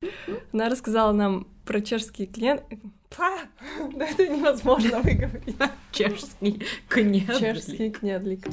Она рассказала нам про чешский клен... Да это невозможно выговорить. Чешский кнедлик. Чешский кнедлик.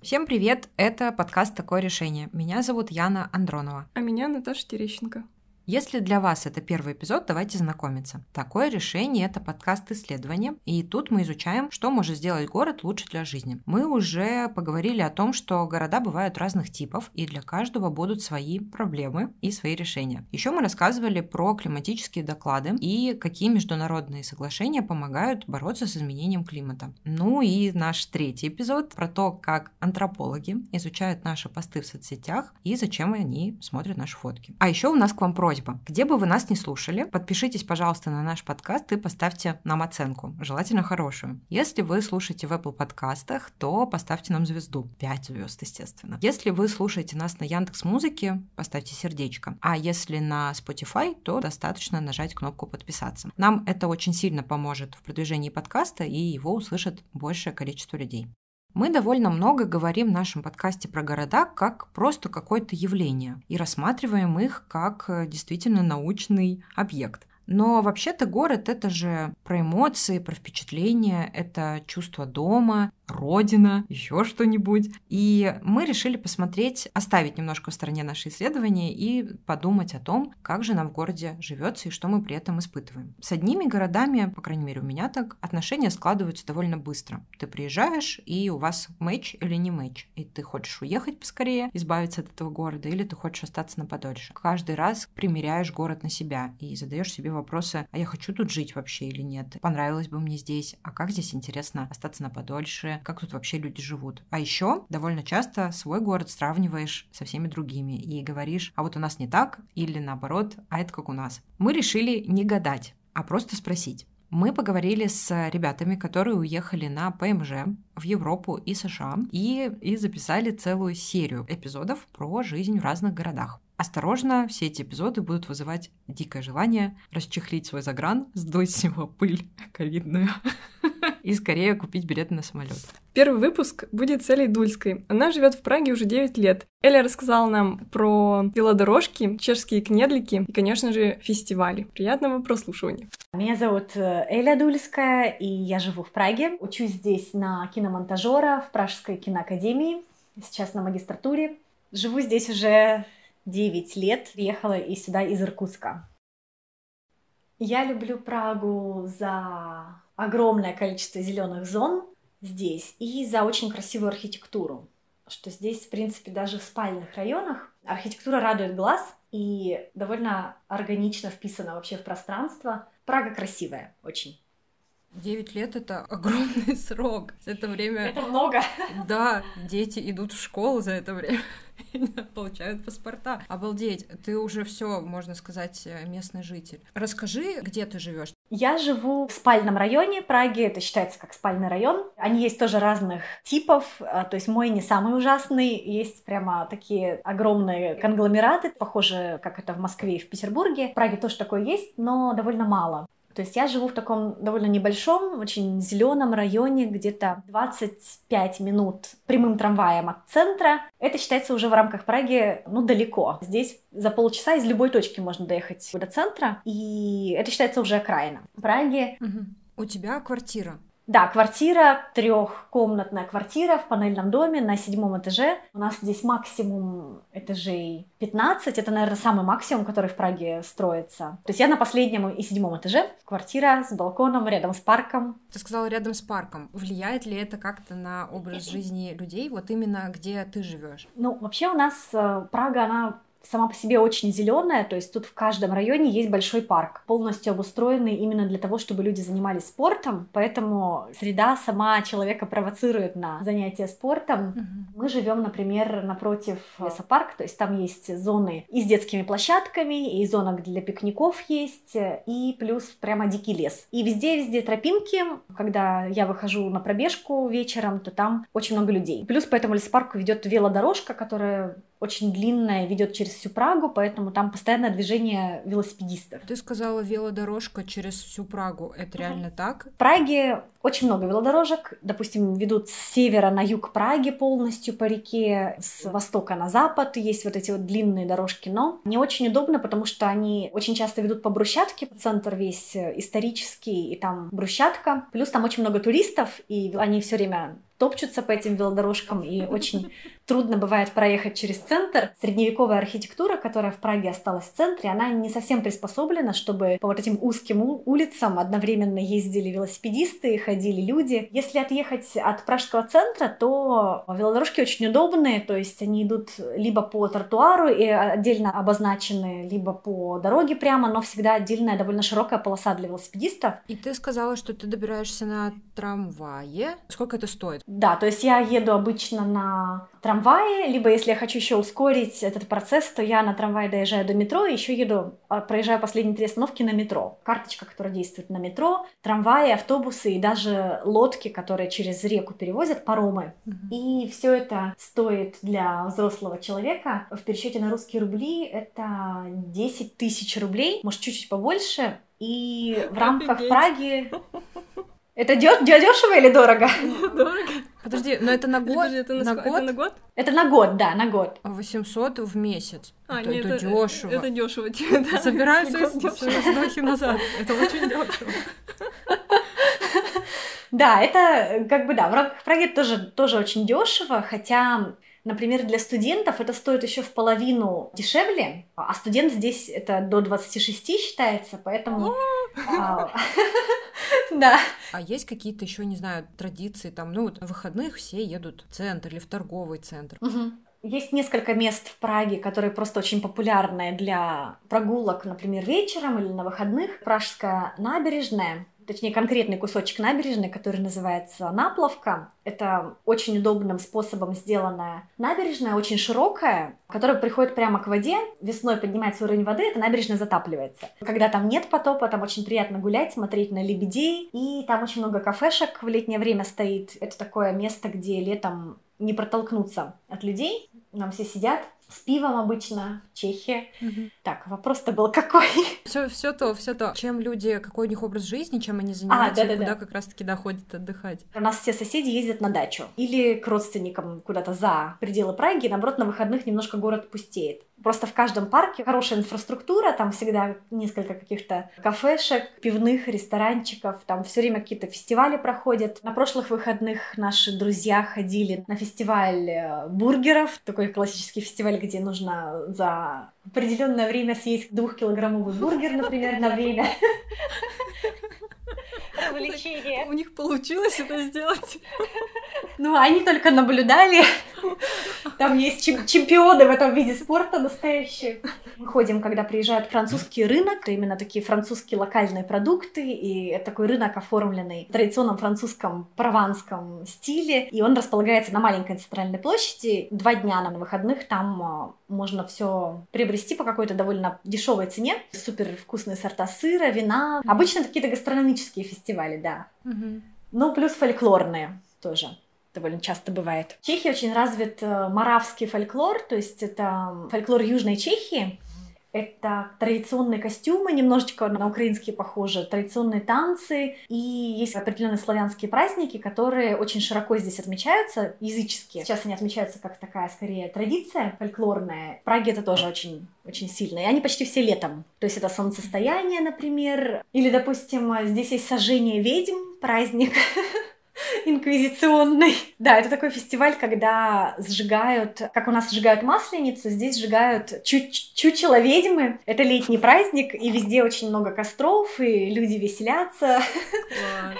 Всем привет! Это подкаст «Такое решение». Меня зовут Яна Андронова. А меня Наташа Терещенко. Если для вас это первый эпизод, давайте знакомиться. Такое решение – это подкаст исследования, и тут мы изучаем, что может сделать город лучше для жизни. Мы уже поговорили о том, что города бывают разных типов, и для каждого будут свои проблемы и свои решения. Еще мы рассказывали про климатические доклады и какие международные соглашения помогают бороться с изменением климата. Ну и наш третий эпизод про то, как антропологи изучают наши посты в соцсетях и зачем они смотрят наши фотки. А еще у нас к вам просьба просьба. Где бы вы нас не слушали, подпишитесь, пожалуйста, на наш подкаст и поставьте нам оценку, желательно хорошую. Если вы слушаете в Apple подкастах, то поставьте нам звезду. 5 звезд, естественно. Если вы слушаете нас на Яндекс Музыке, поставьте сердечко. А если на Spotify, то достаточно нажать кнопку подписаться. Нам это очень сильно поможет в продвижении подкаста, и его услышит большее количество людей. Мы довольно много говорим в нашем подкасте про города как просто какое-то явление и рассматриваем их как э, действительно научный объект. Но вообще-то город это же про эмоции, про впечатления, это чувство дома, родина, еще что-нибудь. И мы решили посмотреть, оставить немножко в стороне наши исследования и подумать о том, как же нам в городе живется и что мы при этом испытываем. С одними городами, по крайней мере у меня так, отношения складываются довольно быстро. Ты приезжаешь, и у вас матч или не матч. И ты хочешь уехать поскорее, избавиться от этого города, или ты хочешь остаться на подольше. Каждый раз примеряешь город на себя и задаешь себе вопросы, а я хочу тут жить вообще или нет? Понравилось бы мне здесь? А как здесь интересно остаться на подольше? как тут вообще люди живут. А еще довольно часто свой город сравниваешь со всеми другими и говоришь, а вот у нас не так, или наоборот, а это как у нас. Мы решили не гадать, а просто спросить. Мы поговорили с ребятами, которые уехали на ПМЖ в Европу и США и, и записали целую серию эпизодов про жизнь в разных городах. Осторожно, все эти эпизоды будут вызывать дикое желание расчехлить свой загран, сдуть с него пыль ковидную и скорее купить билеты на самолет. Первый выпуск будет с Элей Дульской. Она живет в Праге уже 9 лет. Эля рассказала нам про велодорожки, чешские кнедлики и, конечно же, фестивали. Приятного прослушивания. Меня зовут э, Эля Дульская, и я живу в Праге. Учусь здесь на киномонтажера в Пражской киноакадемии. Сейчас на магистратуре. Живу здесь уже 9 лет. Приехала и сюда из Иркутска. Я люблю Прагу за огромное количество зеленых зон здесь и за очень красивую архитектуру. Что здесь, в принципе, даже в спальных районах архитектура радует глаз и довольно органично вписана вообще в пространство. Прага красивая очень. Девять лет это огромный срок. За это время... Это много. Да, дети идут в школу за это время. получают паспорта. Обалдеть, ты уже все, можно сказать, э, местный житель. Расскажи, где ты живешь? Я живу в спальном районе Праги, это считается как спальный район. Они есть тоже разных типов, а, то есть мой не самый ужасный, есть прямо такие огромные конгломераты, похожие, как это в Москве и в Петербурге. В Праге тоже такое есть, но довольно мало. То есть я живу в таком довольно небольшом, очень зеленом районе, где-то 25 минут прямым трамваем от центра. Это считается уже в рамках Праги, ну, далеко. Здесь за полчаса из любой точки можно доехать до центра, и это считается уже окраина. Праги... Угу. У тебя квартира? Да, квартира, трехкомнатная квартира в панельном доме на седьмом этаже. У нас здесь максимум этажей 15. Это, наверное, самый максимум, который в Праге строится. То есть я на последнем и седьмом этаже. Квартира с балконом рядом с парком. Ты сказала рядом с парком. Влияет ли это как-то на образ жизни людей, вот именно где ты живешь? Ну, вообще у нас э, Прага, она сама по себе очень зеленая, то есть тут в каждом районе есть большой парк, полностью обустроенный именно для того, чтобы люди занимались спортом, поэтому среда сама человека провоцирует на занятия спортом. Угу. Мы живем, например, напротив лесопарк, то есть там есть зоны и с детскими площадками, и зона для пикников есть, и плюс прямо дикий лес. И везде-везде тропинки, когда я выхожу на пробежку вечером, то там очень много людей. Плюс по этому лесопарку ведет велодорожка, которая очень длинная, ведет через всю Прагу, поэтому там постоянное движение велосипедистов. Ты сказала велодорожка через всю Прагу. Это реально так? В Праге очень много велодорожек. Допустим, ведут с севера на юг Праги полностью по реке, с востока на запад. Есть вот эти вот длинные дорожки, но не очень удобно, потому что они очень часто ведут по брусчатке. Центр весь исторический, и там брусчатка. Плюс там очень много туристов, и они все время топчутся по этим велодорожкам, и очень трудно бывает проехать через центр. Средневековая архитектура, которая в Праге осталась в центре, она не совсем приспособлена, чтобы по вот этим узким улицам одновременно ездили велосипедисты, ходили люди. Если отъехать от пражского центра, то велодорожки очень удобные, то есть они идут либо по тротуару и отдельно обозначены, либо по дороге прямо, но всегда отдельная довольно широкая полоса для велосипедистов. И ты сказала, что ты добираешься на трамвае. Сколько это стоит? Да, то есть я еду обычно на трамвае, либо если я хочу еще ускорить этот процесс, то я на трамвае доезжаю до метро и еще еду, а, проезжаю последние три остановки на метро. Карточка, которая действует на метро, трамваи, автобусы и даже лодки, которые через реку перевозят, паромы. Mm-hmm. И все это стоит для взрослого человека в пересчете на русские рубли это 10 тысяч рублей, может чуть-чуть побольше. И в рамках Офигеть. Праги это дешево или дорого? Дорого. Подожди, но это на год? это на, год? Это на год? Это на год, да, на год. 800 в месяц. А, это, нет, это, это дешево. Это дешево. Да. Собираем свои назад. Это очень дешево. Да, это как бы да, в рамках проекта тоже, тоже очень дешево, хотя Например, для студентов это стоит еще в половину дешевле, а студент здесь это до 26 считается, поэтому... А, да. А есть какие-то еще, не знаю, традиции, там, ну вот на выходных все едут в центр или в торговый центр. Есть несколько мест в Праге, которые просто очень популярны для прогулок, например, вечером или на выходных. Пражская набережная точнее конкретный кусочек набережной, который называется Наплавка. Это очень удобным способом сделанная набережная, очень широкая, которая приходит прямо к воде. Весной поднимается уровень воды, эта набережная затапливается. Когда там нет потопа, там очень приятно гулять, смотреть на лебедей. И там очень много кафешек в летнее время стоит. Это такое место, где летом не протолкнуться от людей. Там все сидят, с пивом обычно, в Чехии. Угу. Так, вопрос-то был какой? Все, все то, все то. Чем люди, какой у них образ жизни, чем они занимаются, а, да, да, куда да. как раз-таки доходят отдыхать. У нас все соседи ездят на дачу или к родственникам куда-то за пределы Праги, наоборот, на выходных немножко город пустеет. Просто в каждом парке хорошая инфраструктура, там всегда несколько каких-то кафешек, пивных, ресторанчиков, там все время какие-то фестивали проходят. На прошлых выходных наши друзья ходили на фестиваль э, бургеров, такой классический фестиваль, где нужно за определенное время съесть двухкилограммовый бургер, например, на время. Развлечение. У них получилось это сделать. Ну, они только наблюдали. Там есть чемпионы в этом виде спорта настоящие. Мы ходим, когда приезжает французский рынок, это именно такие французские локальные продукты, и такой рынок оформленный в традиционном французском прованском стиле, и он располагается на маленькой центральной площади. Два дня на выходных там а, можно все приобрести по какой-то довольно дешевой цене. Супер вкусные сорта сыра, вина. Обычно какие-то гастрономические фестивали, да. Ну, плюс фольклорные тоже довольно часто бывает. В Чехии очень развит э, маравский фольклор, то есть это фольклор Южной Чехии. Это традиционные костюмы, немножечко на украинские похожи, традиционные танцы, и есть определенные славянские праздники, которые очень широко здесь отмечаются, языческие. Сейчас они отмечаются как такая, скорее, традиция фольклорная. В Праге это тоже очень, очень сильно, и они почти все летом. То есть это солнцестояние, например, или, допустим, здесь есть сожжение ведьм, праздник. инквизиционный. Да, это такой фестиваль, когда сжигают, как у нас сжигают масленицу, здесь сжигают чу чучело ведьмы. Это летний праздник, и везде очень много костров, и люди веселятся. Класс.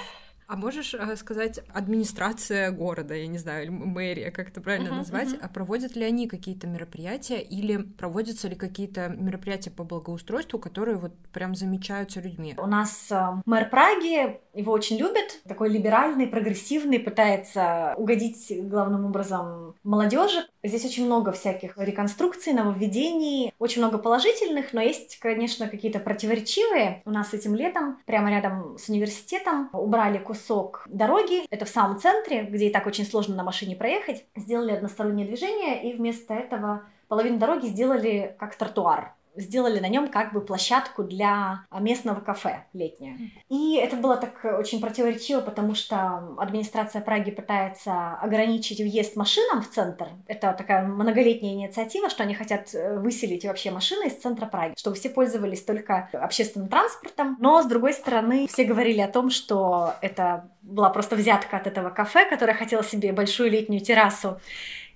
А можешь э, сказать, администрация города, я не знаю, или мэрия, как это правильно uh-huh, назвать, uh-huh. проводят ли они какие-то мероприятия или проводятся ли какие-то мероприятия по благоустройству, которые вот прям замечаются людьми? У нас э, мэр Праги его очень любят. Такой либеральный, прогрессивный, пытается угодить главным образом молодежи. Здесь очень много всяких реконструкций, нововведений, очень много положительных, но есть, конечно, какие-то противоречивые. У нас этим летом, прямо рядом с университетом, убрали кусок дороги. Это в самом центре, где и так очень сложно на машине проехать. Сделали одностороннее движение, и вместо этого половину дороги сделали как тротуар сделали на нем как бы площадку для местного кафе летнее. И это было так очень противоречиво, потому что администрация Праги пытается ограничить въезд машинам в центр. Это такая многолетняя инициатива, что они хотят э, выселить вообще машины из центра Праги, чтобы все пользовались только общественным транспортом. Но, с другой стороны, все говорили о том, что это была просто взятка от этого кафе, которое хотело себе большую летнюю террасу.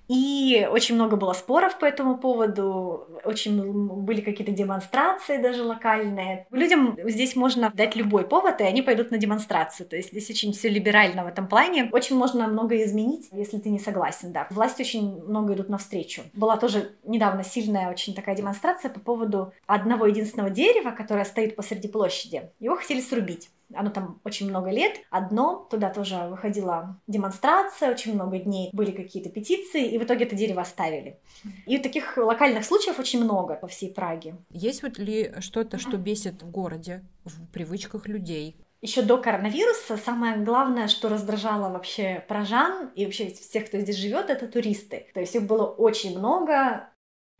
И очень много было споров по этому поводу, очень были какие-то демонстрации даже локальные. Людям здесь можно дать любой повод, и они пойдут на демонстрацию. То есть здесь очень все либерально в этом плане. Очень можно многое изменить, если ты не согласен, да. Власти очень много идут навстречу. Была тоже недавно сильная очень такая демонстрация по поводу одного единственного дерева, которое стоит посреди площади. Его хотели срубить. Оно там очень много лет. Одно, туда тоже выходила демонстрация, очень много дней были какие-то петиции, и в итоге это дерево оставили. И таких локальных случаев очень много по всей Праге. Есть вот ли что-то, что бесит в городе, в привычках людей? Еще до коронавируса самое главное, что раздражало вообще прожан и вообще всех, кто здесь живет, это туристы. То есть их было очень много,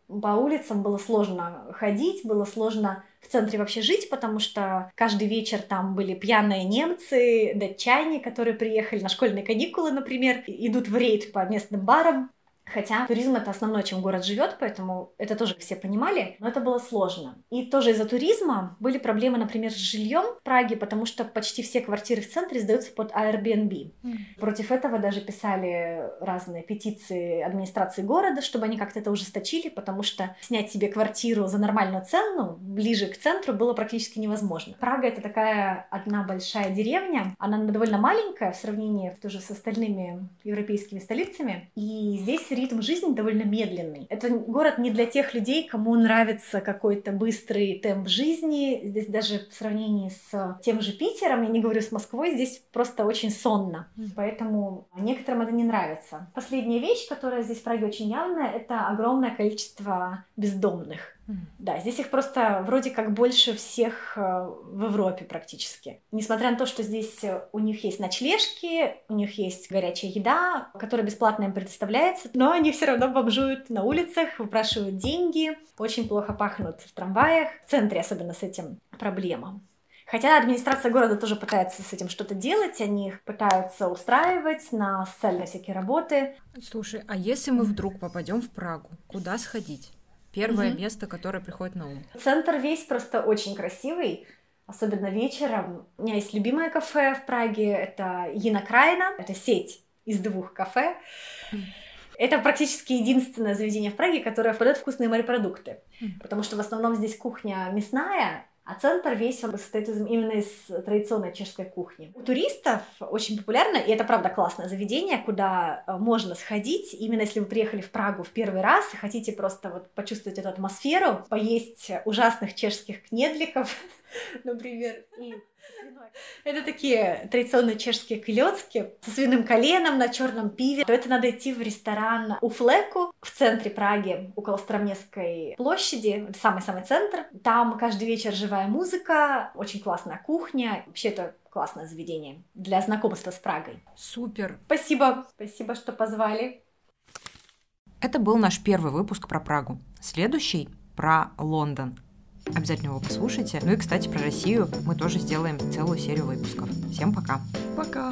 по улицам было сложно ходить, было сложно в центре вообще жить, потому что каждый вечер там были пьяные немцы, датчане, которые приехали на школьные каникулы, например, идут в рейд по местным барам, Хотя туризм это основное, чем город живет, поэтому это тоже все понимали, но это было сложно. И тоже из-за туризма были проблемы, например, с жильем в Праге, потому что почти все квартиры в центре сдаются под Airbnb. Mm. Против этого даже писали разные петиции администрации города, чтобы они как-то это ужесточили, потому что снять себе квартиру за нормальную цену ближе к центру было практически невозможно. Прага это такая одна большая деревня, она довольно маленькая в сравнении тоже с остальными европейскими столицами, и здесь ритм жизни довольно медленный. Это город не для тех людей, кому нравится какой-то быстрый темп жизни. Здесь даже в сравнении с тем же Питером, я не говорю с Москвой, здесь просто очень сонно. Поэтому некоторым это не нравится. Последняя вещь, которая здесь в Праге очень явная, это огромное количество бездомных. Да, здесь их просто вроде как больше всех э, в Европе практически. Несмотря на то, что здесь э, у них есть ночлежки, у них есть горячая еда, которая бесплатно им предоставляется, но они все равно бомжуют на улицах, выпрашивают деньги, очень плохо пахнут в трамваях. В центре особенно с этим проблема. Хотя администрация города тоже пытается с этим что-то делать, они их пытаются устраивать на социальные всякие работы. Слушай, а если мы вдруг попадем в Прагу, куда сходить? Первое угу. место, которое приходит на ум. Центр весь просто очень красивый. Особенно вечером. У меня есть любимое кафе в Праге. Это Янакрайна. Это сеть из двух кафе. Это практически единственное заведение в Праге, которое подает вкусные морепродукты. Потому что в основном здесь кухня мясная, а центр весь он состоит именно из традиционной чешской кухни. У туристов очень популярно, и это правда классное заведение, куда э, можно сходить, именно если вы приехали в Прагу в первый раз и хотите просто вот почувствовать эту атмосферу, поесть ужасных чешских кнедликов, например, и это такие традиционные чешские клетки со свиным коленом на черном пиве. То это надо идти в ресторан у Флеку в центре Праги, около Стромневской площади, самый-самый центр. Там каждый вечер живая музыка, очень классная кухня. Вообще это классное заведение для знакомства с Прагой. Супер. Спасибо. Спасибо, что позвали. Это был наш первый выпуск про Прагу. Следующий про Лондон. Обязательно его послушайте. Ну и, кстати, про Россию мы тоже сделаем целую серию выпусков. Всем пока. Пока.